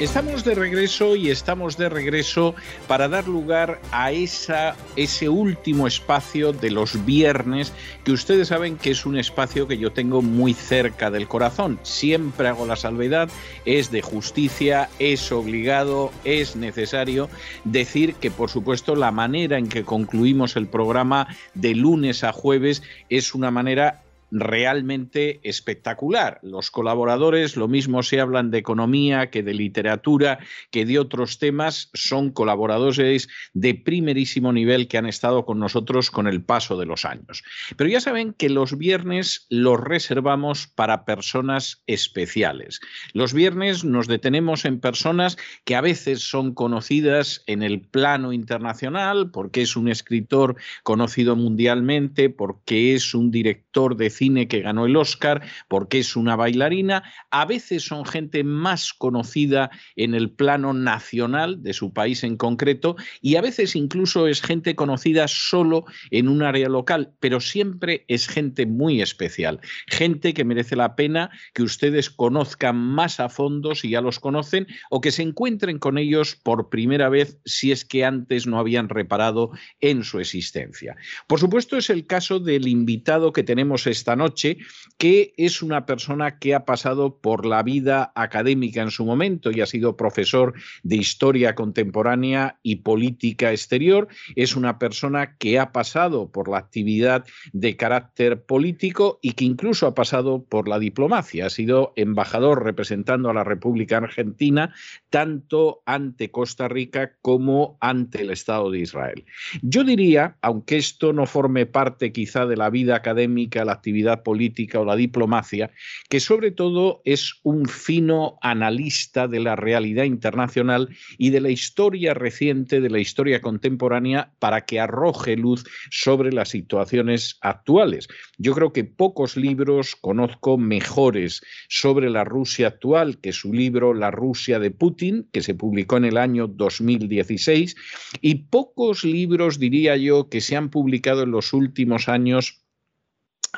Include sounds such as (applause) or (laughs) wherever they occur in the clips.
Estamos de regreso y estamos de regreso para dar lugar a esa, ese último espacio de los viernes, que ustedes saben que es un espacio que yo tengo muy cerca del corazón. Siempre hago la salvedad, es de justicia, es obligado, es necesario decir que por supuesto la manera en que concluimos el programa de lunes a jueves es una manera realmente espectacular. Los colaboradores, lo mismo se hablan de economía que de literatura, que de otros temas, son colaboradores de primerísimo nivel que han estado con nosotros con el paso de los años. Pero ya saben que los viernes los reservamos para personas especiales. Los viernes nos detenemos en personas que a veces son conocidas en el plano internacional, porque es un escritor conocido mundialmente, porque es un director de cine que ganó el Oscar, porque es una bailarina. A veces son gente más conocida en el plano nacional de su país en concreto y a veces incluso es gente conocida solo en un área local, pero siempre es gente muy especial, gente que merece la pena que ustedes conozcan más a fondo si ya los conocen o que se encuentren con ellos por primera vez si es que antes no habían reparado en su existencia. Por supuesto es el caso del invitado que tenemos esta noche, que es una persona que ha pasado por la vida académica en su momento y ha sido profesor de historia contemporánea y política exterior. Es una persona que ha pasado por la actividad de carácter político y que incluso ha pasado por la diplomacia. Ha sido embajador representando a la República Argentina tanto ante Costa Rica como ante el Estado de Israel. Yo diría, aunque esto no forme parte quizá de la vida académica, la actividad política o la diplomacia, que sobre todo es un fino analista de la realidad internacional y de la historia reciente, de la historia contemporánea, para que arroje luz sobre las situaciones actuales. Yo creo que pocos libros conozco mejores sobre la Rusia actual que su libro La Rusia de Putin, que se publicó en el año 2016, y pocos libros, diría yo, que se han publicado en los últimos años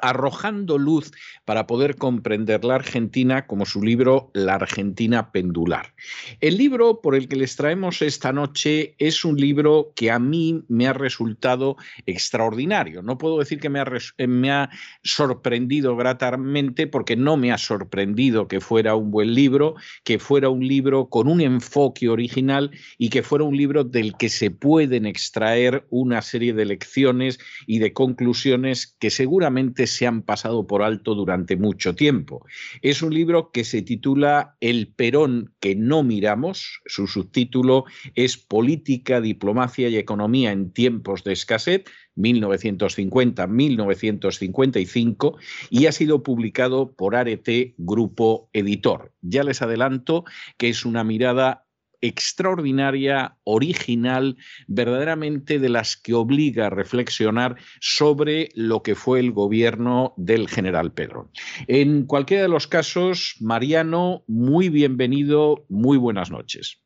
arrojando luz para poder comprender la Argentina como su libro La Argentina Pendular. El libro por el que les traemos esta noche es un libro que a mí me ha resultado extraordinario. No puedo decir que me ha, eh, me ha sorprendido gratamente porque no me ha sorprendido que fuera un buen libro, que fuera un libro con un enfoque original y que fuera un libro del que se pueden extraer una serie de lecciones y de conclusiones que seguramente se han pasado por alto durante mucho tiempo. Es un libro que se titula El Perón que no miramos. Su subtítulo es Política, Diplomacia y Economía en tiempos de escasez. 1950-1955 y ha sido publicado por Arete Grupo Editor. Ya les adelanto que es una mirada extraordinaria, original, verdaderamente de las que obliga a reflexionar sobre lo que fue el gobierno del general Pedro. En cualquiera de los casos, Mariano, muy bienvenido, muy buenas noches.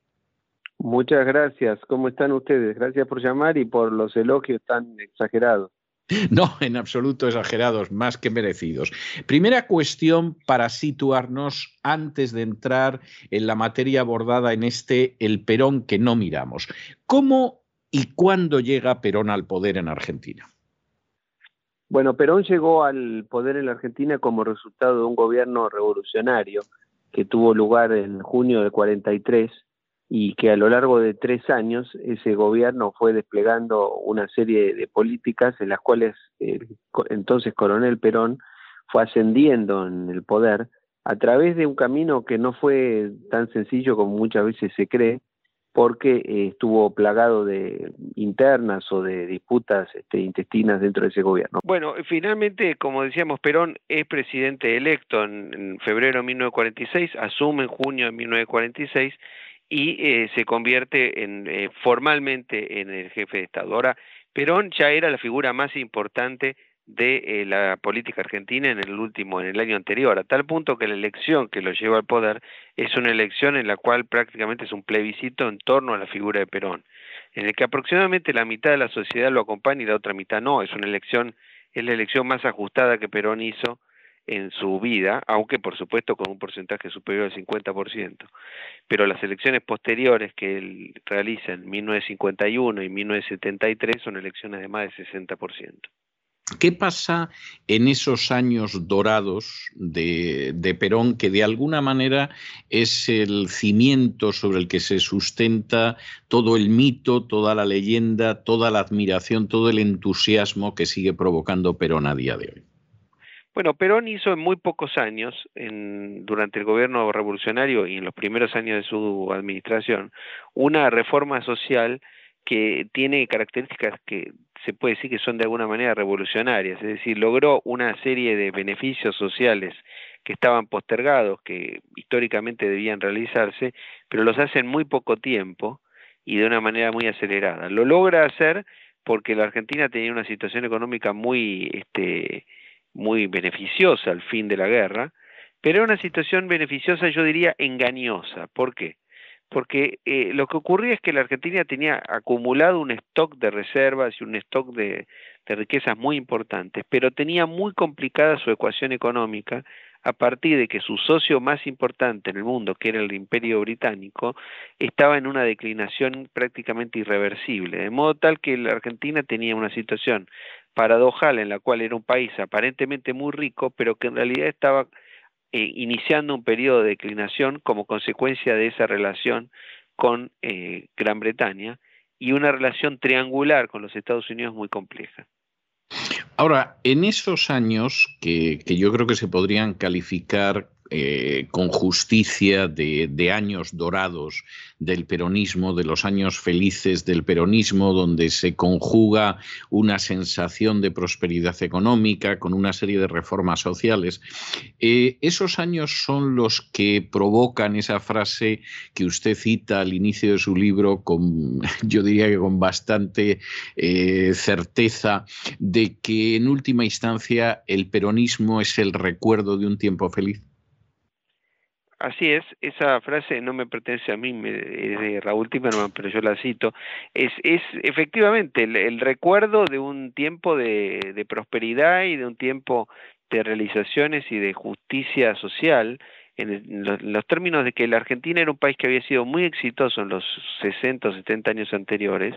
Muchas gracias. ¿Cómo están ustedes? Gracias por llamar y por los elogios tan exagerados. No, en absoluto exagerados, más que merecidos. Primera cuestión para situarnos antes de entrar en la materia abordada en este El Perón que no miramos. ¿Cómo y cuándo llega Perón al poder en Argentina? Bueno, Perón llegó al poder en la Argentina como resultado de un gobierno revolucionario que tuvo lugar en junio del 43 y que a lo largo de tres años ese gobierno fue desplegando una serie de políticas en las cuales el entonces coronel Perón fue ascendiendo en el poder a través de un camino que no fue tan sencillo como muchas veces se cree, porque eh, estuvo plagado de internas o de disputas este, intestinas dentro de ese gobierno. Bueno, finalmente, como decíamos, Perón es presidente electo en, febrero de 1946, asume en junio de 1946 y eh, se convierte en, eh, formalmente en el jefe de Estado. Ahora, Perón ya era la figura más importante de eh, la política argentina en el último, en el año anterior, a tal punto que la elección que lo lleva al poder es una elección en la cual prácticamente es un plebiscito en torno a la figura de Perón, en el que aproximadamente la mitad de la sociedad lo acompaña y la otra mitad no, es una elección, es la elección más ajustada que Perón hizo en su vida, aunque por supuesto con un porcentaje superior al 50%. Pero las elecciones posteriores que él realiza en 1951 y 1973 son elecciones de más de 60%. ¿Qué pasa en esos años dorados de, Perón, que de alguna manera es el cimiento sobre el que se sustenta todo el mito, toda la leyenda, toda la admiración, todo el entusiasmo que sigue provocando Perón a día de hoy? Bueno, Perón hizo en muy pocos años, durante el gobierno revolucionario y en los primeros años de su administración, una reforma social que tiene características que se puede decir que son de alguna manera revolucionarias, es decir, logró una serie de beneficios sociales que estaban postergados, que históricamente debían realizarse, pero los hace en muy poco tiempo y de una manera muy acelerada. Lo logra hacer porque la Argentina tenía una situación económica muy, este, muy beneficiosa al fin de la guerra, pero una situación beneficiosa, yo diría, engañosa. ¿Por qué? porque eh, lo que ocurría es que la Argentina tenía acumulado un stock de reservas y un stock de, riquezas muy importantes, pero tenía muy complicada su ecuación económica a partir de que su socio más importante en el mundo, que era el Imperio Británico, estaba en una declinación prácticamente irreversible, de modo tal que la Argentina tenía una situación paradojal en la cual era un país aparentemente muy rico, pero que en realidad estaba eh, iniciando un periodo de declinación como consecuencia de esa relación con eh, Gran Bretaña y una relación triangular con los Estados Unidos muy compleja. Ahora, en esos años que, que yo creo que se podrían calificar eh, con justicia de, años dorados del peronismo, de los años felices del peronismo, donde se conjuga una sensación de prosperidad económica con una serie de reformas sociales. Eh, esos años son los que provocan esa frase que usted cita al inicio de su libro, con, (laughs) yo diría que con bastante eh, certeza, de que en última instancia el peronismo es el recuerdo de un tiempo feliz. Así es, esa frase no me pertenece a mí, es de Raúl Timerman, pero yo la cito. Es, es efectivamente el, recuerdo de un tiempo de, prosperidad y de un tiempo de realizaciones y de justicia social en, los, términos de que la Argentina era un país que había sido muy exitoso en los 60 o 70 años anteriores,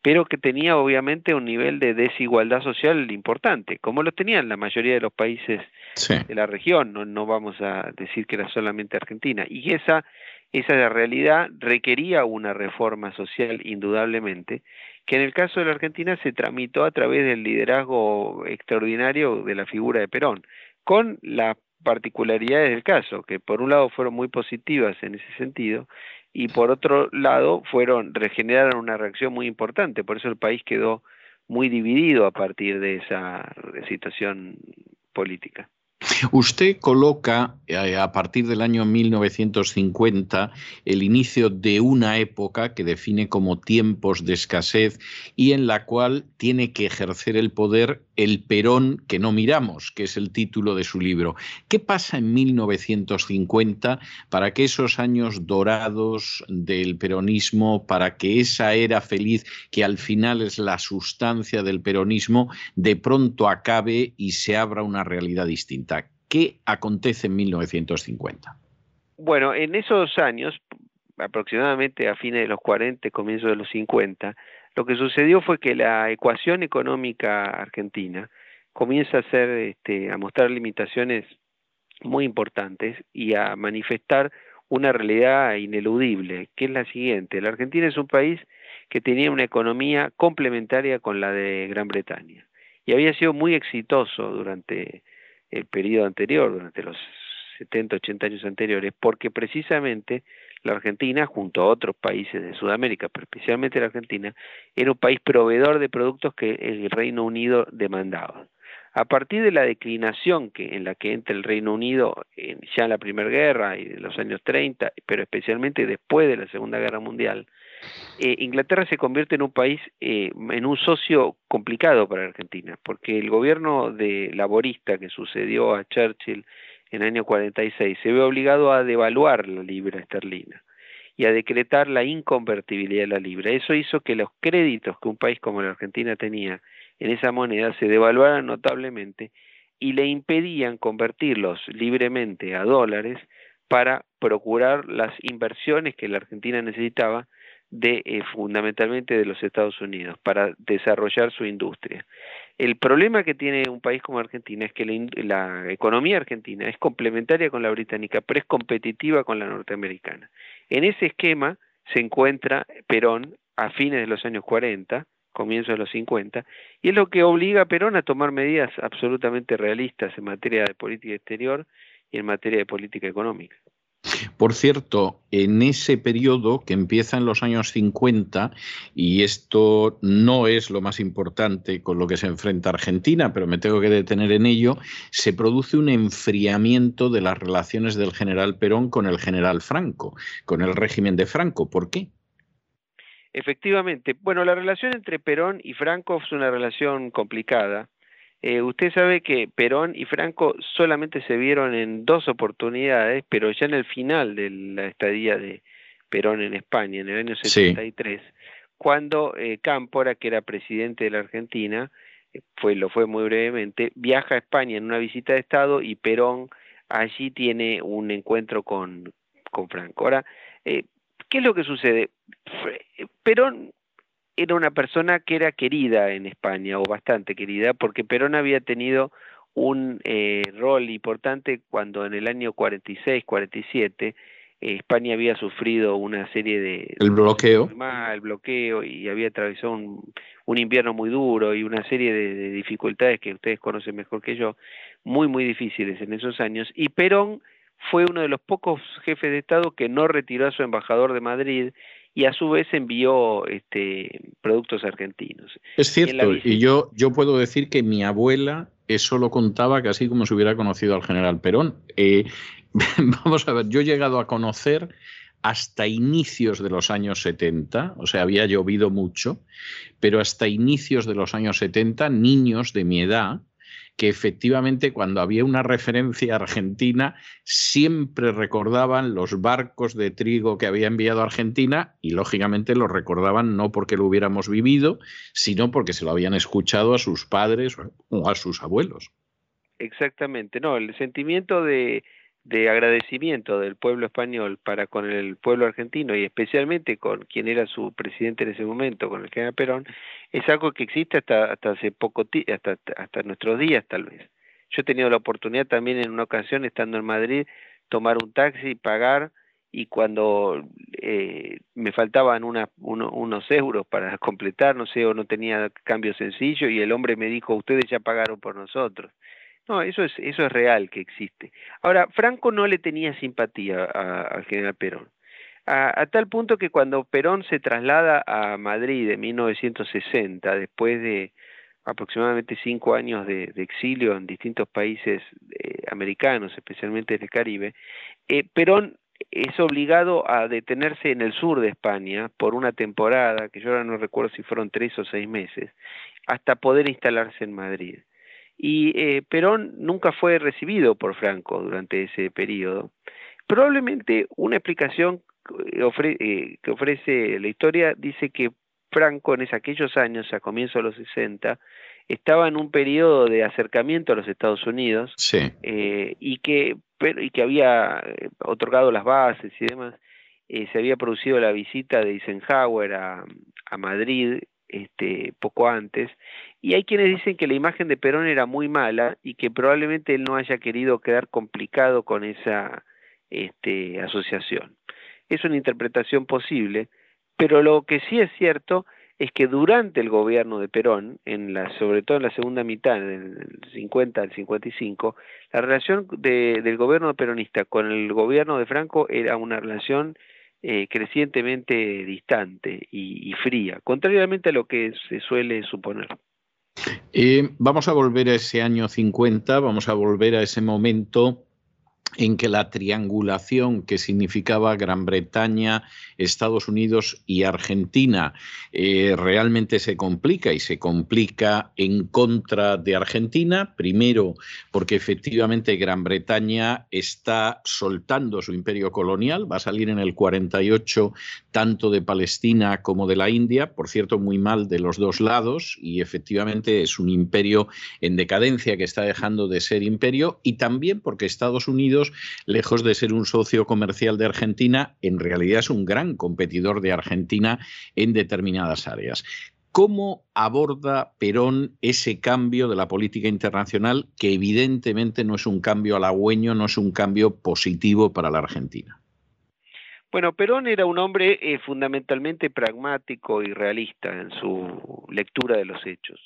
pero que tenía obviamente un nivel de desigualdad social importante, como lo tenían la mayoría de los países de la región, no, no vamos a decir que era solamente Argentina. Y esa, esa realidad requería una reforma social indudablemente, que en el caso de la Argentina se tramitó a través del liderazgo extraordinario de la figura de Perón, con la particularidades del caso, que por un lado fueron muy positivas en ese sentido y por otro lado fueron regeneraron una reacción muy importante, por eso el país quedó muy dividido a partir de esa situación política. Usted coloca eh, a partir del año 1950 el inicio de una época que define como tiempos de escasez y en la cual tiene que ejercer el poder el Perón que no miramos, que es el título de su libro. ¿Qué pasa en 1950 para que esos años dorados del peronismo, para que esa era feliz, que al final es la sustancia del peronismo, de pronto acabe y se abra una realidad distinta? ¿Qué acontece en 1950? Bueno, en esos años, aproximadamente a fines de los 40, comienzos de los 50, lo que sucedió fue que la ecuación económica argentina comienza a ser, este, a mostrar limitaciones muy importantes y a manifestar una realidad ineludible, que es la siguiente. La Argentina es un país que tenía una economía complementaria con la de Gran Bretaña y había sido muy exitoso durante el periodo anterior, durante los 70, 80 años anteriores, porque precisamente la Argentina, junto a otros países de Sudamérica, pero especialmente la Argentina, era un país proveedor de productos que el Reino Unido demandaba. A partir de la declinación que, en la que entra el Reino Unido ya en la Primera Guerra y en los años 30, pero especialmente después de la Segunda Guerra Mundial, eh, Inglaterra se convierte en un país, eh, en un socio complicado para Argentina, porque el gobierno de laborista que sucedió a Churchill en el año 46 se ve obligado a devaluar la libra esterlina y a decretar la inconvertibilidad de la libra. Eso hizo que los créditos que un país como la Argentina tenía en esa moneda se devaluaran notablemente y le impedían convertirlos libremente a dólares para procurar las inversiones que la Argentina necesitaba de eh, fundamentalmente de los Estados Unidos para desarrollar su industria. El problema que tiene un país como Argentina es que la, economía argentina es complementaria con la británica, pero es competitiva con la norteamericana. En ese esquema se encuentra Perón a fines de los años 40, comienzos de los 50, y es lo que obliga a Perón a tomar medidas absolutamente realistas en materia de política exterior y en materia de política económica. Por cierto, en ese periodo que empieza en los años 50, y esto no es lo más importante con lo que se enfrenta Argentina, pero me tengo que detener en ello, se produce un enfriamiento de las relaciones del general Perón con el general Franco, con el régimen de Franco. ¿Por qué? Efectivamente. Bueno, la relación entre Perón y Franco es una relación complicada eh, usted sabe que Perón y Franco solamente se vieron en dos oportunidades, pero ya en el final de la estadía de Perón en España, en el año 73, cuando eh, Cámpora, que era presidente de la Argentina, eh, fue, lo fue muy brevemente, viaja a España en una visita de Estado y Perón allí tiene un encuentro con, con Franco. Ahora, ¿qué es lo que sucede? Perón era una persona que era querida en España, o bastante querida, porque Perón había tenido un eh, rol importante cuando en el año 46, 47, eh, España había sufrido una serie de... El bloqueo. el bloqueo y había atravesado un, un invierno muy duro y una serie de, de, dificultades que ustedes conocen mejor que yo, muy, muy difíciles en esos años. Y Perón fue uno de los pocos jefes de Estado que no retiró a su embajador de Madrid y a su vez envió este, productos argentinos. Es cierto, y yo, yo puedo decir que mi abuela eso lo contaba casi como si hubiera conocido al general Perón. Eh, (laughs) vamos a ver, yo he llegado a conocer hasta inicios de los años 70, o sea, había llovido mucho, pero hasta inicios de los años 70, niños de mi edad, que efectivamente cuando había una referencia argentina siempre recordaban los barcos de trigo que había enviado Argentina y lógicamente lo recordaban no porque lo hubiéramos vivido, sino porque se lo habían escuchado a sus padres o a sus abuelos. Exactamente, no, el sentimiento de, de agradecimiento del pueblo español para con el pueblo argentino y especialmente con quien era su presidente en ese momento, con el era Perón, es algo que existe hasta, hasta hace poco, hasta, hasta nuestros días tal vez. Yo he tenido la oportunidad también en una ocasión, estando en Madrid, tomar un taxi, pagar, y cuando eh, me faltaban una, unos euros para (laughs) completar, no sé, o no tenía cambio sencillo, y el hombre me dijo, ustedes ya pagaron por nosotros. No, eso es, eso es real que existe. Ahora, Franco no le tenía simpatía al general Perón. A, tal punto que cuando Perón se traslada a Madrid en 1960, después de aproximadamente cinco años de, exilio en distintos países eh, americanos, especialmente en el Caribe, eh, Perón es obligado a detenerse en el sur de España por una temporada, que yo ahora no recuerdo si fueron tres o seis meses, hasta poder instalarse en Madrid. Y eh, Perón nunca fue recibido por Franco durante ese periodo. Probablemente una explicación eh, que ofrece la historia dice que Franco en aquellos años, a comienzos de los 60, estaba en un periodo de acercamiento a los Estados Unidos eh, y, que, y que había otorgado las bases y demás. se había producido la visita de Eisenhower a, a Madrid este, poco antes, y hay quienes dicen que la imagen de Perón era muy mala y que probablemente él no haya querido quedar complicado con esa este, asociación. Es una interpretación posible, pero lo que sí es cierto es que durante el gobierno de Perón, en la, sobre todo en la segunda mitad, del 50 al 55, la relación del gobierno peronista con el gobierno de Franco era una relación eh, crecientemente distante y, fría, contrariamente a lo que se suele suponer. Eh, vamos a volver a ese año 50, vamos a volver a ese momento en que la triangulación que significaba Gran Bretaña, Estados Unidos y Argentina eh, realmente se complica y se complica en contra de Argentina, primero porque efectivamente Gran Bretaña está soltando su imperio colonial, va a salir en el 48 tanto de Palestina como de la India, por cierto muy mal de los dos lados y efectivamente es un imperio en decadencia que está dejando de ser imperio y también porque Estados Unidos lejos de ser un socio comercial de Argentina, en realidad es un gran competidor de Argentina en determinadas áreas. ¿Cómo aborda Perón ese cambio de la política internacional que evidentemente no es un cambio halagüeño, no es un cambio positivo para la Argentina? Bueno, Perón era un hombre eh, fundamentalmente pragmático y realista en su lectura de los hechos.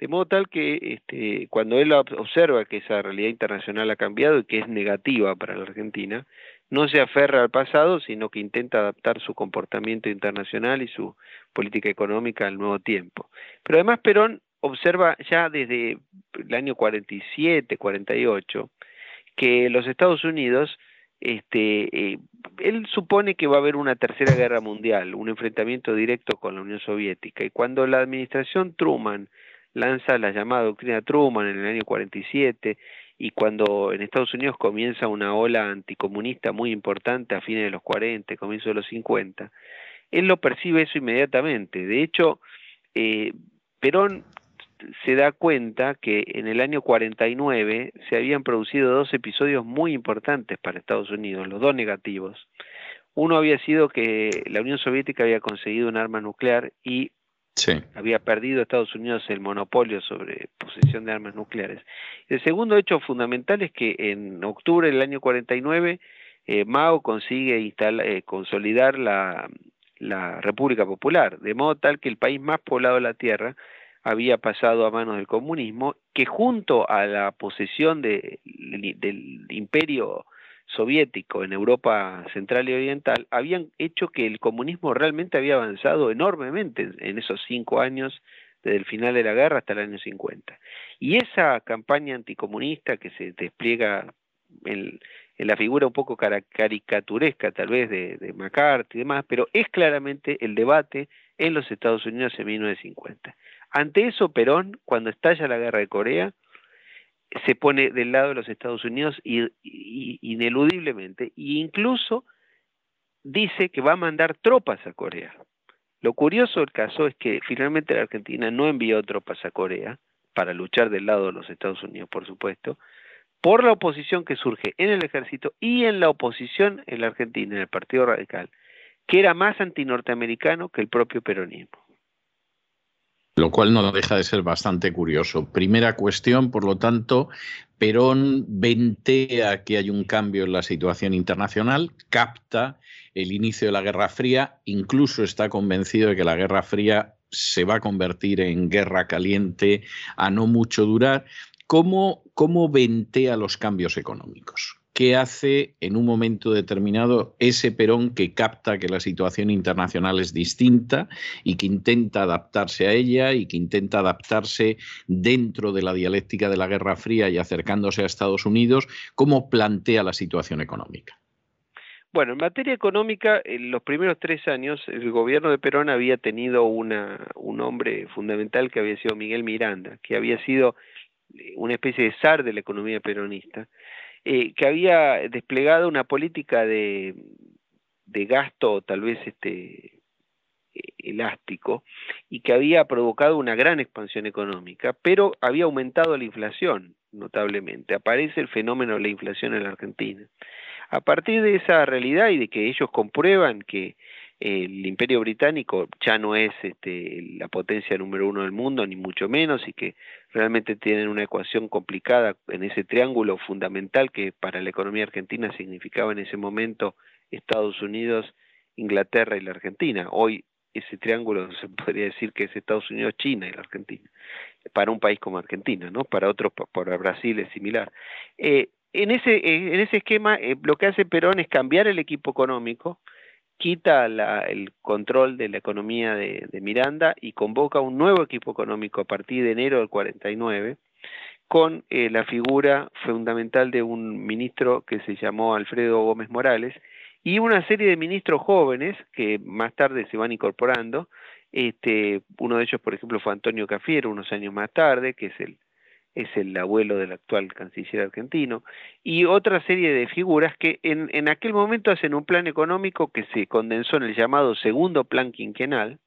De modo tal que este, cuando él observa que esa realidad internacional ha cambiado y que es negativa para la Argentina, no se aferra al pasado, sino que intenta adaptar su comportamiento internacional y su política económica al nuevo tiempo. Pero además Perón observa ya desde el año 47, 48, que los Estados Unidos, este, eh, él supone que va a haber una tercera guerra mundial, un enfrentamiento directo con la Unión Soviética, y cuando la administración Truman lanza la llamada doctrina Truman en el año 47 y cuando en Estados Unidos comienza una ola anticomunista muy importante a fines de los 40, comienzo de los 50, él lo percibe eso inmediatamente. De hecho, eh, Perón se da cuenta que en el año 49 se habían producido dos episodios muy importantes para Estados Unidos, los dos negativos. Uno había sido que la Unión Soviética había conseguido un arma nuclear y había perdido Estados Unidos el monopolio sobre posesión de armas nucleares. El segundo hecho fundamental es que en octubre del año 49 eh, Mao consigue eh, consolidar la, la República Popular, de modo tal que el país más poblado de la Tierra había pasado a manos del comunismo, que junto a la posesión de, del imperio soviético en Europa central y oriental habían hecho que el comunismo realmente había avanzado enormemente en esos cinco años desde el final de la guerra hasta el año 50. Y esa campaña anticomunista que se despliega en, la figura un poco caricaturesca tal vez de, de McCarthy y demás, pero es claramente el debate en los Estados Unidos en 1950. Ante eso, Perón, cuando estalla la guerra de Corea, se pone del lado de los Estados Unidos y, ineludiblemente, e incluso dice que va a mandar tropas a Corea. Lo curioso del caso es que finalmente la Argentina no envió tropas a Corea para luchar del lado de los Estados Unidos, por supuesto, por la oposición que surge en el ejército y en la oposición en la Argentina, en el Partido Radical, que era más antinorteamericano que el propio peronismo lo cual no deja de ser bastante curioso. Primera cuestión, por lo tanto, Perón ventea que hay un cambio en la situación internacional, capta el inicio de la Guerra Fría, incluso está convencido de que la Guerra Fría se va a convertir en guerra caliente a no mucho durar. ¿Cómo, cómo ventea los cambios económicos? Qué hace en un momento determinado ese Perón que capta que la situación internacional es distinta y que intenta adaptarse a ella y que intenta adaptarse dentro de la dialéctica de la Guerra Fría y acercándose a Estados Unidos, cómo plantea la situación económica. Bueno, en materia económica, en los primeros tres años, el gobierno de Perón había tenido un hombre fundamental que había sido Miguel Miranda, que había sido una especie de zar de la economía peronista, eh, que había desplegado una política de, de gasto tal vez este elástico y que había provocado una gran expansión económica, pero había aumentado la inflación notablemente. Aparece el fenómeno de la inflación en la Argentina. A partir de esa realidad y de que ellos comprueban que el imperio británico ya no es este, la potencia número uno del mundo, ni mucho menos, y que realmente tienen una ecuación complicada en ese triángulo fundamental que para la economía argentina significaba en ese momento Estados Unidos, Inglaterra y la Argentina. Hoy ese triángulo (laughs) se podría decir que es Estados Unidos, China y la Argentina, para un país como Argentina, ¿no? Para otros, para Brasil es similar. Eh, en ese, en ese esquema, eh, lo que hace Perón es cambiar el equipo económico, quita el control de la economía de, Miranda y convoca un nuevo equipo económico a partir de enero del 49, con la figura fundamental de un ministro que se llamó Alfredo Gómez Morales, y una serie de ministros jóvenes que más tarde se van incorporando. Este, uno de ellos, por ejemplo, fue Antonio Cafiero, unos años más tarde, que es el, es el abuelo del actual canciller argentino, y otra serie de figuras que en, en aquel momento hacen un plan económico que se condensó en el llamado segundo plan quinquenal,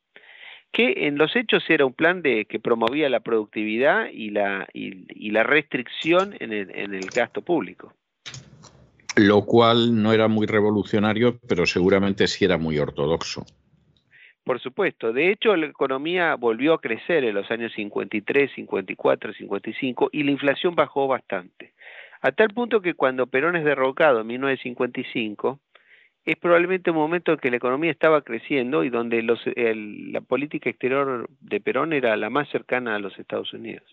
que en los hechos era un plan de que promovía la productividad y la, y, la restricción en el, en el gasto público lo cual no era muy revolucionario, pero seguramente sí era muy ortodoxo. Por supuesto. De hecho, la economía volvió a crecer en los años 53, 54, 55 y la inflación bajó bastante. A tal punto que cuando Perón es derrocado en 1955, es probablemente un momento en que la economía estaba creciendo y donde los, la política exterior de Perón era la más cercana a los Estados Unidos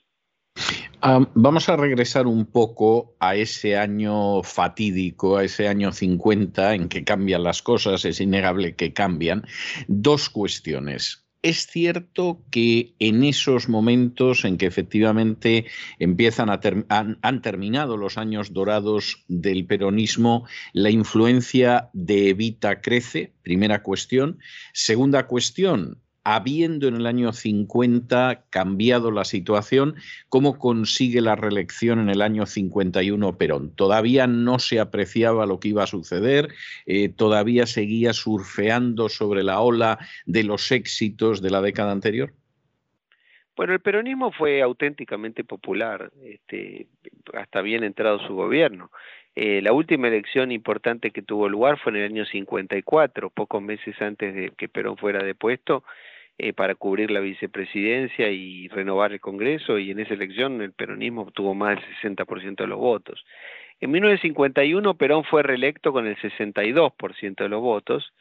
vamos a regresar un poco a ese año fatídico, a ese año 50 en que cambian las cosas, es innegable que cambian. Dos cuestiones. Es cierto que en esos momentos en que efectivamente empiezan a han, terminado los años dorados del peronismo, la influencia de Evita crece, primera cuestión. Segunda cuestión, habiendo en el año 50 cambiado la situación, ¿cómo consigue la reelección en el año 51 Perón? Todavía no se apreciaba lo que iba a suceder, eh, todavía seguía surfeando sobre la ola de los éxitos de la década anterior. Bueno, el peronismo fue auténticamente popular, este, hasta bien entrado su gobierno. Eh, la última elección importante que tuvo lugar fue en el año 54, pocos meses antes de que Perón fuera depuesto, eh, para cubrir la vicepresidencia y renovar el Congreso, y en esa elección el peronismo obtuvo más del 60% de los votos. En 1951 Perón fue reelecto con el 62% de los votos,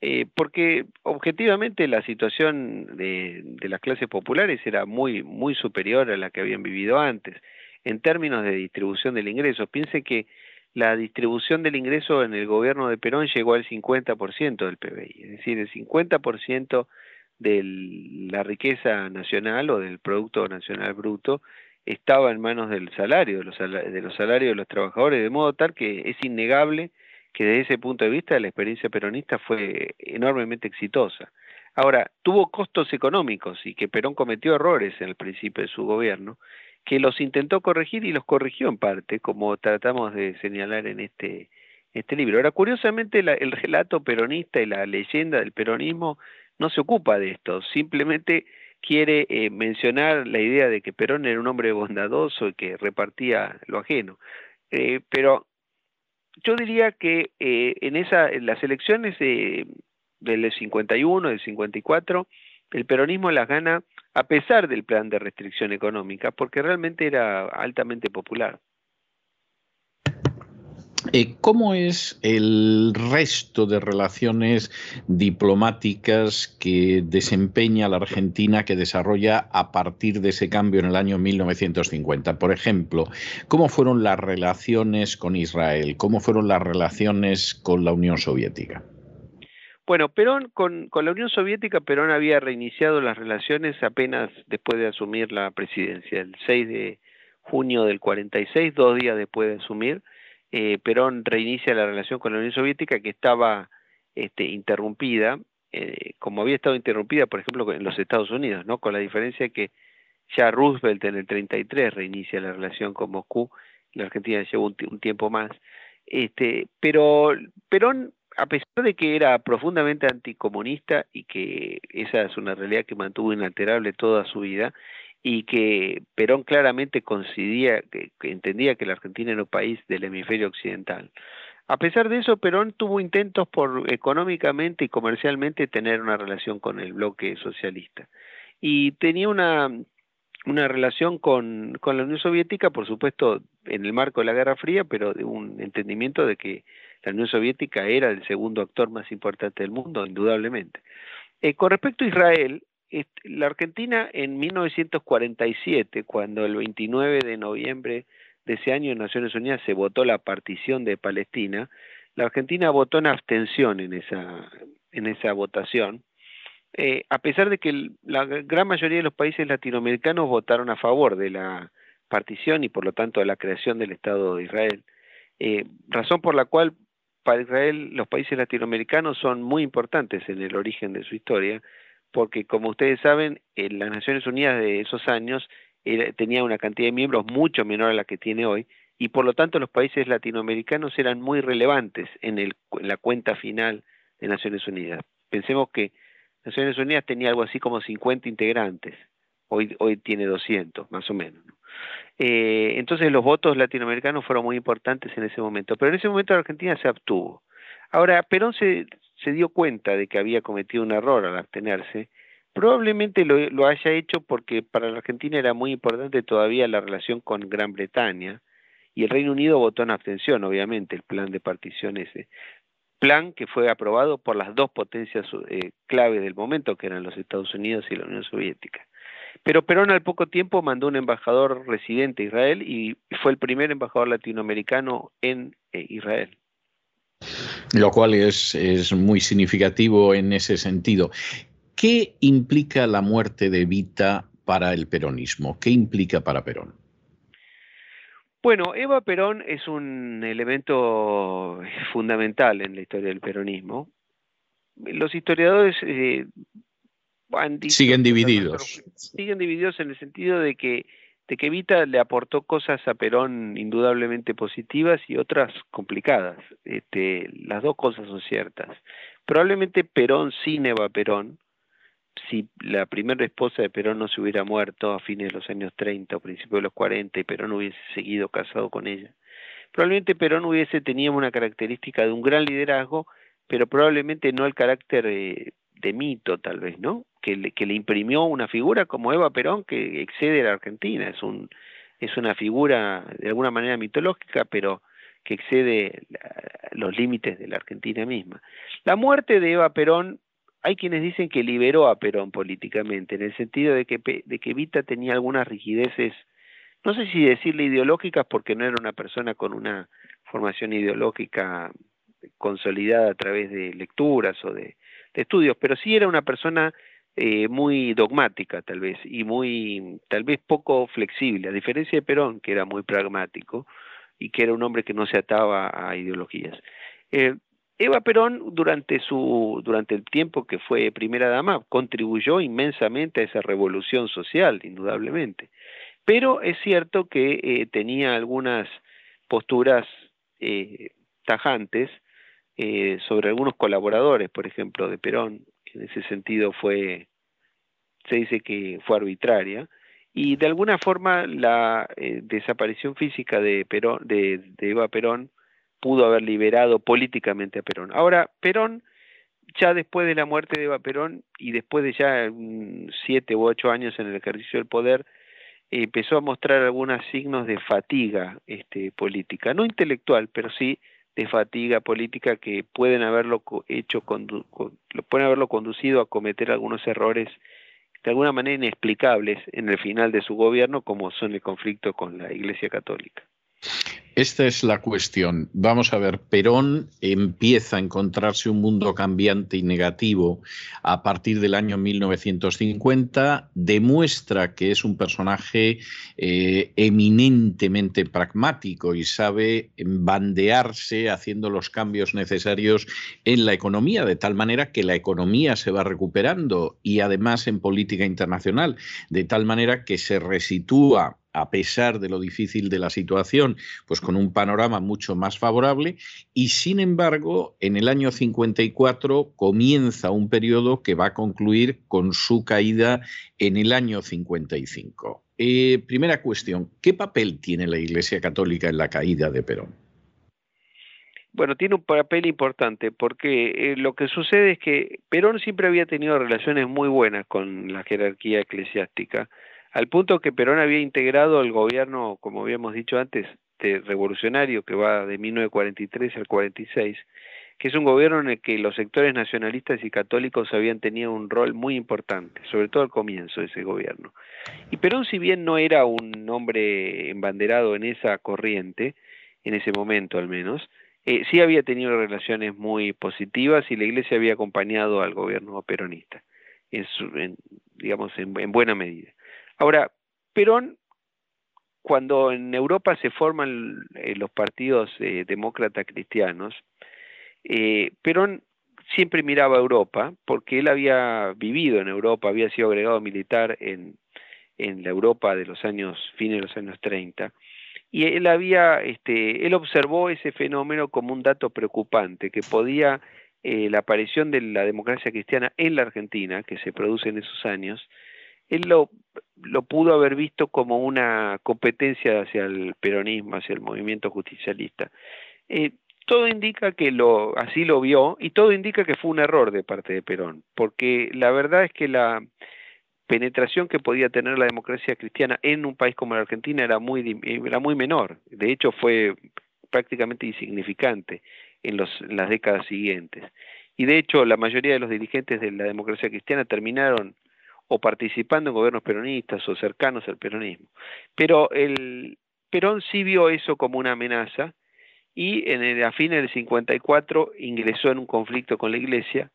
eh, porque objetivamente la situación de, de, las clases populares era muy, muy superior a la que habían vivido antes. En términos de distribución del ingreso, piense que la distribución del ingreso en el gobierno de Perón llegó al 50% del PBI, es decir, el 50% de la riqueza nacional o del Producto Nacional Bruto estaba en manos del salario, de los, salarios de los trabajadores, de modo tal que es innegable que desde ese punto de vista la experiencia peronista fue enormemente exitosa. Ahora, tuvo costos económicos y que Perón cometió errores en el principio de su gobierno, que los intentó corregir y los corrigió en parte, como tratamos de señalar en este, este libro. Ahora, curiosamente, el relato peronista y la leyenda del peronismo no se ocupa de esto, simplemente quiere eh, mencionar la idea de que Perón era un hombre bondadoso y que repartía lo ajeno. Eh, pero yo diría que eh, en, esa, en las elecciones del 51, del 54, el peronismo las gana a pesar del plan de restricción económica, porque realmente era altamente popular. Eh, ¿Cómo es el resto de relaciones diplomáticas que desempeña la Argentina, que desarrolla a partir de ese cambio en el año 1950? Por ejemplo, ¿cómo fueron las relaciones con Israel? ¿Cómo fueron las relaciones con la Unión Soviética? Bueno, Perón, con, con la Unión Soviética, Perón había reiniciado las relaciones apenas después de asumir la presidencia, el 6 de junio del 46, dos días después de asumir eh, Perón reinicia la relación con la Unión Soviética que estaba este, interrumpida, eh, como había estado interrumpida, por ejemplo, en los Estados Unidos, ¿no? Con la diferencia que ya Roosevelt en el 33 reinicia la relación con Moscú, la Argentina llevó un, tiempo más. Este, pero Perón, a pesar de que era profundamente anticomunista y que esa es una realidad que mantuvo inalterable toda su vida, y que Perón claramente coincidía, que, entendía que la Argentina era un país del hemisferio occidental. A pesar de eso, Perón tuvo intentos por económicamente y comercialmente tener una relación con el bloque socialista. Y tenía una, una relación con, con la Unión Soviética, por supuesto, en el marco de la Guerra Fría, pero de un entendimiento de que la Unión Soviética era el segundo actor más importante del mundo, indudablemente. Eh, con respecto a Israel, la Argentina en 1947, cuando el 29 de noviembre de ese año en Naciones Unidas se votó la partición de Palestina, la Argentina votó en abstención en esa, en esa votación, eh, a pesar de que la gran mayoría de los países latinoamericanos votaron a favor de la partición y por lo tanto de la creación del Estado de Israel, eh, razón por la cual para Israel los países latinoamericanos son muy importantes en el origen de su historia, porque como ustedes saben, en las Naciones Unidas de esos años tenía una cantidad de miembros mucho menor a la que tiene hoy, y por lo tanto los países latinoamericanos eran muy relevantes en, el, la cuenta final de Naciones Unidas. Pensemos que Naciones Unidas tenía algo así como 50 integrantes, hoy, hoy tiene 200 más o menos. Eh, entonces los votos latinoamericanos fueron muy importantes en ese momento, pero en ese momento la Argentina se abstuvo. Ahora, Perón se, se dio cuenta de que había cometido un error al abstenerse, probablemente lo, haya hecho porque para la Argentina era muy importante todavía la relación con Gran Bretaña y el Reino Unido votó en abstención, obviamente, el plan de partición ese. Plan que fue aprobado por las dos potencias eh, clave del momento, que eran los Estados Unidos y la Unión Soviética. Pero Perón al poco tiempo mandó un embajador residente a Israel y fue el primer embajador latinoamericano en eh, Israel. Lo cual es, es muy significativo en ese sentido. ¿Qué implica la muerte de Vita para el peronismo? ¿Qué implica para Perón? Bueno, Eva Perón es un elemento fundamental en la historia del peronismo. Los historiadores eh, siguen divididos. Siguen divididos en el sentido de que de que Evita le aportó cosas a Perón indudablemente positivas y otras complicadas. Este, las dos cosas son ciertas. Probablemente Perón sin Eva Perón, si la primera esposa de Perón no se hubiera muerto a fines de los años 30 o principios de los 40 y Perón hubiese seguido casado con ella, probablemente Perón hubiese tenido una característica de un gran liderazgo, pero probablemente no el carácter eh, de mito tal vez, ¿no? Que le, que le imprimió una figura como Eva Perón que excede la Argentina, es un es una figura de alguna manera mitológica, pero que excede los límites de la Argentina misma. La muerte de Eva Perón, hay quienes dicen que liberó a Perón políticamente, en el sentido de que, de que Vita tenía algunas rigideces, no sé si decirle ideológicas, porque no era una persona con una formación ideológica consolidada a través de lecturas o de, estudios, pero sí era una persona eh, muy dogmática tal vez y muy tal vez poco flexible, a diferencia de Perón, que era muy pragmático y que era un hombre que no se ataba a ideologías. Eh, Eva Perón durante su durante el tiempo que fue primera dama contribuyó inmensamente a esa revolución social, indudablemente. Pero es cierto que eh, tenía algunas posturas tajantes sobre algunos colaboradores, por ejemplo, de Perón, en ese sentido fue, se dice que fue arbitraria, y de alguna forma la eh, desaparición física de, Perón, de, Eva Perón pudo haber liberado políticamente a Perón. Ahora, Perón, ya después de la muerte de Eva Perón y después de ya siete u ocho años en el ejercicio del poder, empezó a mostrar algunos signos de fatiga este, política, no intelectual, pero sí de fatiga política que pueden haberlo hecho pueden haberlo conducido a cometer algunos errores de alguna manera inexplicables en el final de su gobierno como son el conflicto con la Iglesia Católica. Esta es la cuestión. Vamos a ver, Perón empieza a encontrarse un mundo cambiante y negativo a partir del año 1950, demuestra que es un personaje eh, eminentemente pragmático y sabe bandearse haciendo los cambios necesarios en la economía, de tal manera que la economía se va recuperando y además en política internacional, de tal manera que se resitúa a pesar de lo difícil de la situación, pues con un panorama mucho más favorable y sin embargo en el año 54 comienza un periodo que va a concluir con su caída en el año 55. Eh, primera cuestión, ¿qué papel tiene la Iglesia Católica en la caída de Perón? Bueno, tiene un papel importante porque eh, lo que sucede es que Perón siempre había tenido relaciones muy buenas con la jerarquía eclesiástica al punto que Perón había integrado el gobierno, como habíamos dicho antes, de revolucionario que va de 1943 al 46, que es un gobierno en el que los sectores nacionalistas y católicos habían tenido un rol muy importante, sobre todo al comienzo de ese gobierno. Y Perón, si bien no era un hombre embanderado en esa corriente, en ese momento al menos, eh, sí había tenido relaciones muy positivas y la Iglesia había acompañado al gobierno peronista, en, digamos, en, buena medida. Ahora, Perón, cuando en Europa se forman eh, los partidos eh, demócratas cristianos, Perón siempre miraba a Europa porque él había vivido en Europa, había sido agregado militar en, en la Europa de los años, fines de los años 30, y él había, este, él observó ese fenómeno como un dato preocupante, que podía eh, la aparición de la democracia cristiana en la Argentina, que se produce en esos años, él lo, pudo haber visto como una competencia hacia el peronismo, hacia el movimiento justicialista. Eh, todo indica que lo, así lo vio y todo indica que fue un error de parte de Perón, porque la verdad es que la, penetración que podía tener la democracia cristiana en un país como la Argentina era muy, era muy menor. De hecho, fue prácticamente insignificante en, los, las décadas siguientes. Y de hecho, la mayoría de los dirigentes de la democracia cristiana terminaron o participando en gobiernos peronistas o cercanos al peronismo. Pero el Perón sí vio eso como una amenaza y en el, a fines del 54 ingresó en un conflicto con la Iglesia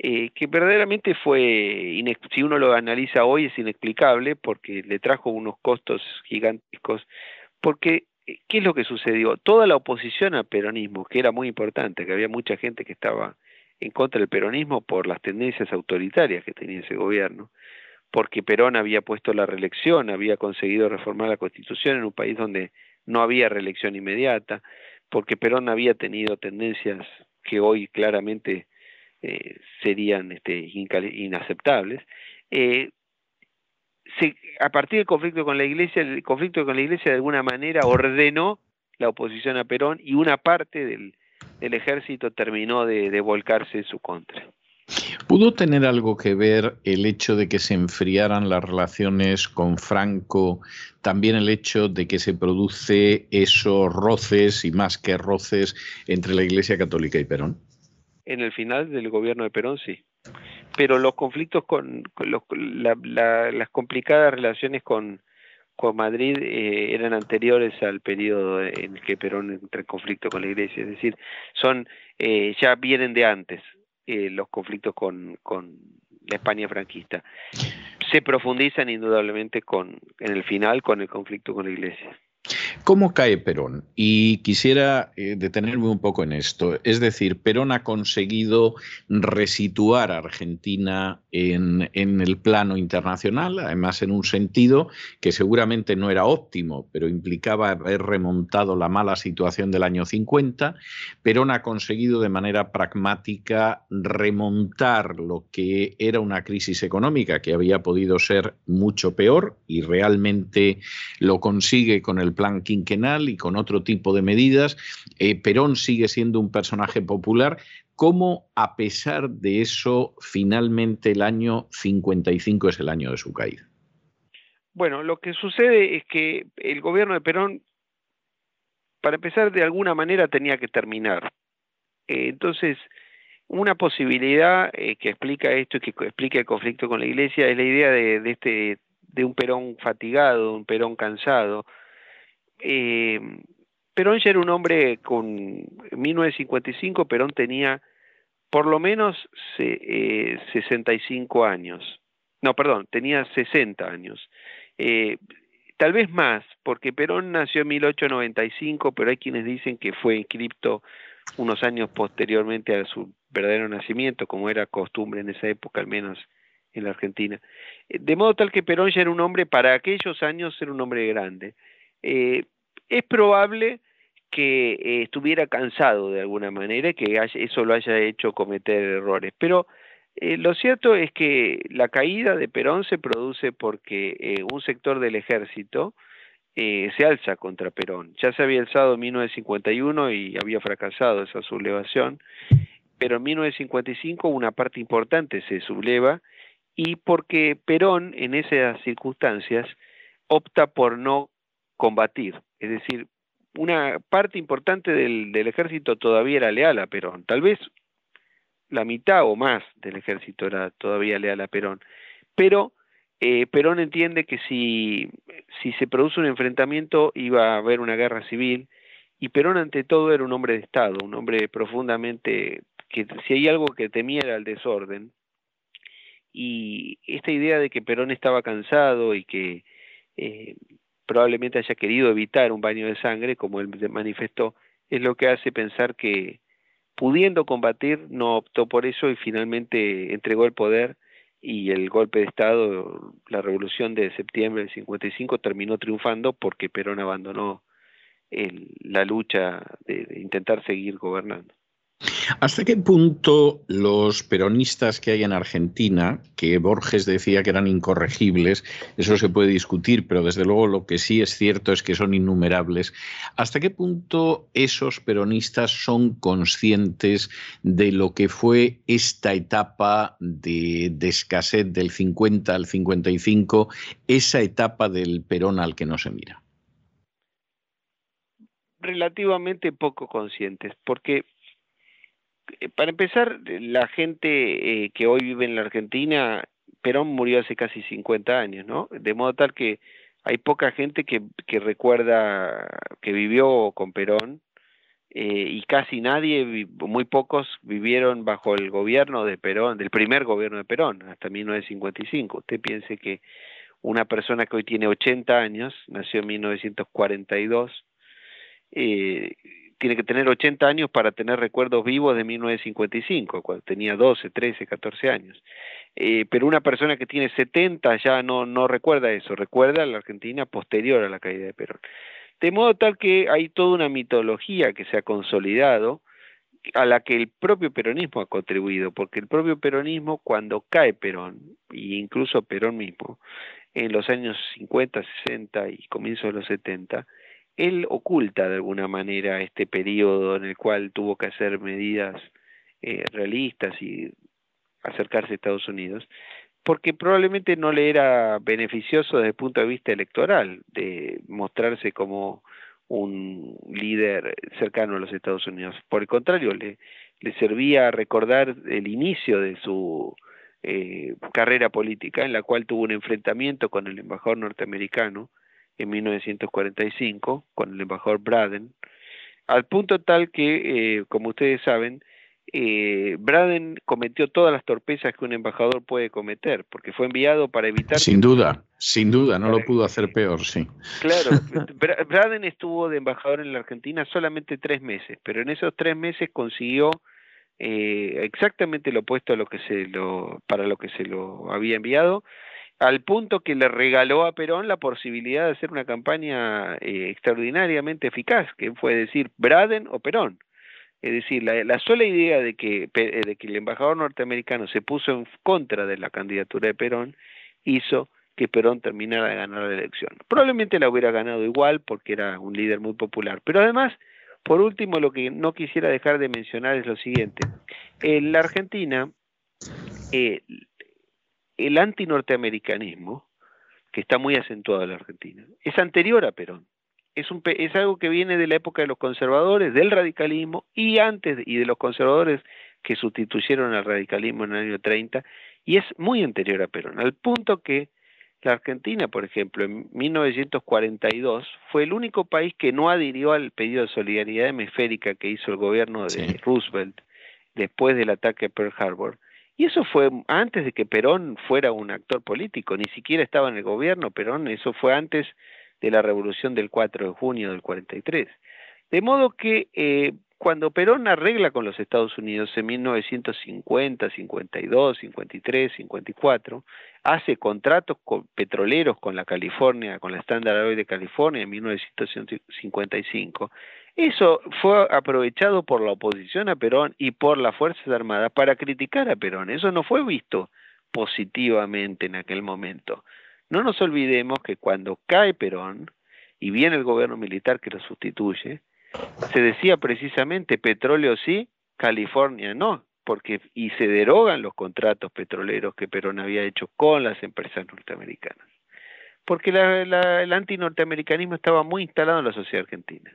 eh, que verdaderamente fue, si uno lo analiza hoy, es inexplicable porque le trajo unos costos gigantescos, porque eh, ¿qué es lo que sucedió? Toda la oposición al peronismo, que era muy importante, que había mucha gente que estaba en contra del peronismo por las tendencias autoritarias que tenía ese gobierno, porque Perón había puesto la reelección, había conseguido reformar la constitución en un país donde no había reelección inmediata, porque Perón había tenido tendencias que hoy claramente eh, serían este, inaceptables. Eh, a partir del conflicto con la Iglesia, el conflicto con la Iglesia de alguna manera ordenó la oposición a Perón y una parte del, ejército terminó de, volcarse en su contra. ¿Pudo tener algo que ver el hecho de que se enfriaran las relaciones con Franco, también el hecho de que se produce esos roces y más que roces entre la Iglesia Católica y Perón? en el final del gobierno de Perón sí. Pero los conflictos con, las complicadas relaciones con, con Madrid eh, eran anteriores al periodo en el que Perón entra en conflicto con la Iglesia, es decir, son eh, ya vienen de antes eh, los conflictos con, con la España franquista. Se profundizan indudablemente con en el final con el conflicto con la Iglesia. ¿Cómo cae Perón? Y quisiera eh, detenerme un poco en esto. Es decir, Perón ha conseguido resituar a Argentina en, el plano internacional, además en un sentido que seguramente no era óptimo, pero implicaba haber remontado la mala situación del año 50. Perón ha conseguido de manera pragmática remontar lo que era una crisis económica que había podido ser mucho peor y realmente lo consigue con el plan quinquenal y con otro tipo de medidas. Eh, Perón sigue siendo un personaje popular. ¿Cómo, a pesar de eso, finalmente el año 55 es el año de su caída? Bueno, lo que sucede es que el gobierno de Perón, para empezar, de alguna manera tenía que terminar. Eh, entonces, una posibilidad eh, que explica esto y que explica el conflicto con la Iglesia es la idea de, de este de un Perón fatigado, un Perón cansado, eh, Perón ya era un hombre con en 1955, Perón tenía por lo menos eh, 65 años. No, perdón, tenía 60 años. Eh, tal vez más, porque Perón nació en 1895, pero hay quienes dicen que fue inscripto unos años posteriormente a su verdadero nacimiento, como era costumbre en esa época, al menos en la Argentina. Eh, de modo tal que Perón ya era un hombre, para aquellos años era un hombre grande. Eh, es probable que eh, estuviera cansado de alguna manera que eso lo haya hecho cometer errores. Pero eh, lo cierto es que la caída de Perón se produce porque un sector del ejército se alza contra Perón. Ya se había alzado en 1951 y había fracasado esa sublevación, pero en 1955 una parte importante se subleva y porque Perón en esas circunstancias opta por no combatir, es decir, una parte importante del, ejército todavía era leal a Perón, tal vez la mitad o más del ejército era todavía leal a Perón, pero eh, Perón entiende que si, si se produce un enfrentamiento iba a haber una guerra civil. Y Perón ante todo era un hombre de Estado, un hombre profundamente que si hay algo que temía era el desorden. Y esta idea de que Perón estaba cansado y que eh, probablemente haya querido evitar un baño de sangre, como él manifestó, es lo que hace pensar que pudiendo combatir no optó por eso y finalmente entregó el poder y el golpe de Estado, la revolución de septiembre del 55 terminó triunfando porque Perón abandonó la lucha de intentar seguir gobernando. ¿Hasta qué punto los peronistas que hay en Argentina, que Borges decía que eran incorregibles, eso se puede discutir, pero desde luego lo que sí es cierto es que son innumerables, ¿hasta qué punto esos peronistas son conscientes de lo que fue esta etapa de, escasez del 50 al 55, esa etapa del Perón al que no se mira? Relativamente poco conscientes, porque para empezar, la gente eh, que hoy vive en la Argentina, Perón murió hace casi 50 años, ¿no? De modo tal que hay poca gente que, que recuerda que vivió con Perón eh, y casi nadie, muy pocos vivieron bajo el gobierno de Perón, del primer gobierno de Perón, hasta 1955. Usted piense que una persona que hoy tiene 80 años, nació en 1942, eh, tiene que tener 80 años para tener recuerdos vivos de 1955, cuando tenía 12, 13, 14 años. Eh, pero una persona que tiene 70 ya no, no recuerda eso, recuerda la Argentina posterior a la caída de Perón. De modo tal que hay toda una mitología que se ha consolidado, a la que el propio peronismo ha contribuido, porque el propio peronismo cuando cae Perón, e incluso Perón mismo, en los años 50, 60 y comienzos de los 70, él oculta de alguna manera este periodo en el cual tuvo que hacer medidas eh, realistas y acercarse a Estados Unidos, porque probablemente no le era beneficioso desde el punto de vista electoral de mostrarse como un líder cercano a los Estados Unidos. Por el contrario, le, le servía recordar el inicio de su eh, carrera política, en la cual tuvo un enfrentamiento con el embajador norteamericano, en 1945 con el embajador Braden, al punto tal que, eh, como ustedes saben, eh, Braden cometió todas las torpezas que un embajador puede cometer, porque fue enviado para evitar... Sin duda, sin duda, no lo pudo hacer peor, sí. Claro, (laughs) Braden estuvo de embajador en la Argentina solamente tres meses, pero en esos tres meses consiguió eh, exactamente lo opuesto a lo que se lo, para lo que se lo había enviado, al punto que le regaló a Perón la posibilidad de hacer una campaña eh, extraordinariamente eficaz, que fue decir Braden o Perón. Es decir, la, sola idea de que, eh, de que el embajador norteamericano se puso en contra de la candidatura de Perón hizo que Perón terminara de ganar la elección. Probablemente la hubiera ganado igual porque era un líder muy popular, pero además, por último, lo que no quisiera dejar de mencionar es lo siguiente. En la Argentina, eh, el antinorteamericanismo, que está muy acentuado en la Argentina, es anterior a Perón. Es, un, es algo que viene de la época de los conservadores, del radicalismo, y antes, y de los conservadores que sustituyeron al radicalismo en el año 30, y es muy anterior a Perón, al punto que la Argentina, por ejemplo, en 1942 fue el único país que no adhirió al pedido de solidaridad hemisférica que hizo el gobierno de Roosevelt después del ataque a Pearl Harbor, y eso fue antes de que Perón fuera un actor político, ni siquiera estaba en el gobierno Perón, eso fue antes de la revolución del 4 de junio del 43. De modo que eh, cuando Perón arregla con los Estados Unidos en 1950, 52, 53, 54, hace contratos petroleros con la California, con la Standard Oil de California en 1955, eso fue aprovechado por la oposición a Perón y por las Fuerzas Armadas para criticar a Perón. Eso no fue visto positivamente en aquel momento. No nos olvidemos que cuando cae Perón y viene el gobierno militar que lo sustituye, se decía precisamente petróleo sí, California no, porque y se derogan los contratos petroleros que Perón había hecho con las empresas norteamericanas. Porque la, el antinorteamericanismo estaba muy instalado en la sociedad argentina.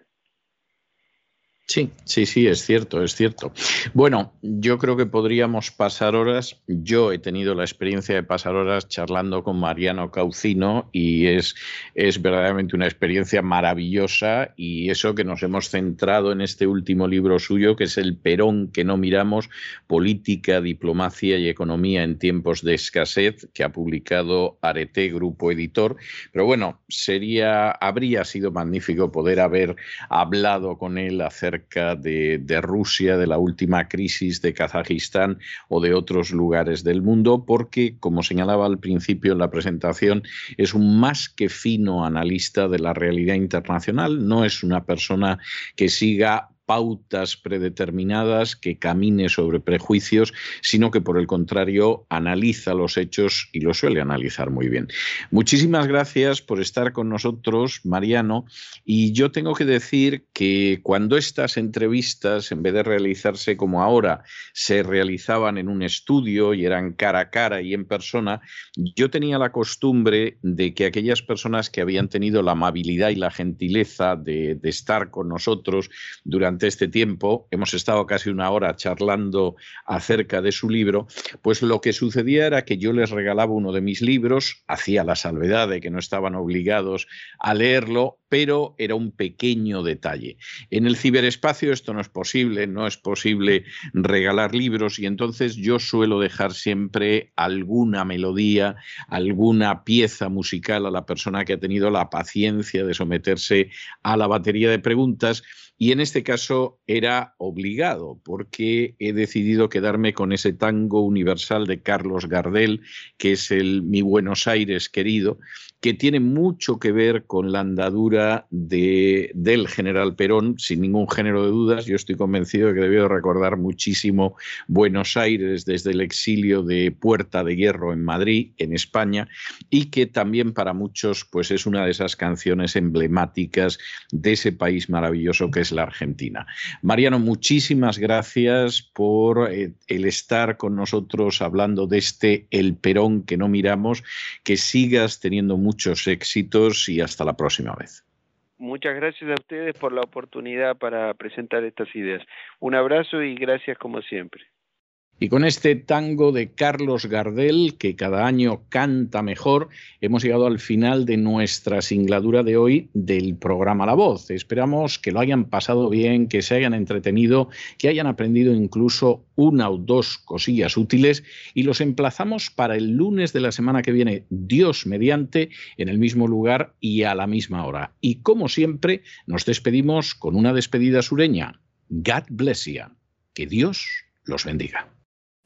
Sí, sí, sí, es cierto, es cierto. Bueno, yo creo que podríamos pasar horas. Yo he tenido la experiencia de pasar horas charlando con Mariano Caucino y es, es verdaderamente una experiencia maravillosa y eso que nos hemos centrado en este último libro suyo, que es El Perón que no miramos, política, diplomacia y economía en tiempos de escasez, que ha publicado Arete, grupo editor. Pero bueno, sería, habría sido magnífico poder haber hablado con él acerca de, Rusia, de la última crisis de Kazajistán o de otros lugares del mundo, porque, como señalaba al principio en la presentación, es un más que fino analista de la realidad internacional, no es una persona que siga pautas predeterminadas, que camine sobre prejuicios, sino que por el contrario analiza los hechos y lo suele analizar muy bien. Muchísimas gracias por estar con nosotros, Mariano. Y yo tengo que decir que cuando estas entrevistas, en vez de realizarse como ahora, se realizaban en un estudio y eran cara a cara y en persona, yo tenía la costumbre de que aquellas personas que habían tenido la amabilidad y la gentileza de, de estar con nosotros este tiempo, hemos estado casi una hora charlando acerca de su libro, pues lo que sucedía era que yo les regalaba uno de mis libros, hacía la salvedad de que no estaban obligados a leerlo, pero era un pequeño detalle. En el ciberespacio esto no es posible, no es posible regalar libros y entonces yo suelo dejar siempre alguna melodía, alguna pieza musical a la persona que ha tenido la paciencia de someterse a la batería de preguntas y en este caso era obligado, porque he decidido quedarme con ese tango universal de Carlos Gardel, que es el Mi Buenos Aires querido, que tiene mucho que ver con la andadura de, del general Perón, sin ningún género de dudas. Yo estoy convencido de que debió recordar muchísimo Buenos Aires desde el exilio de Puerta de Hierro en Madrid, en España, y que también para muchos pues, es una de esas canciones emblemáticas de ese país maravilloso que es la Argentina. Mariano, muchísimas gracias por eh, el estar con nosotros hablando de este El Perón que no miramos, que sigas teniendo muchos éxitos y hasta la próxima vez. Muchas gracias a ustedes por la oportunidad para presentar estas ideas. Un abrazo y gracias como siempre. Y con este tango de Carlos Gardel, que cada año canta mejor, hemos llegado al final de nuestra singladura de hoy del programa La Voz. Esperamos que lo hayan pasado bien, que se hayan entretenido, que hayan aprendido incluso una o dos cosillas útiles y los emplazamos para el lunes de la semana que viene, Dios mediante, en el mismo lugar y a la misma hora. Y como siempre, nos despedimos con una despedida sureña. God bless you. Que Dios los bendiga.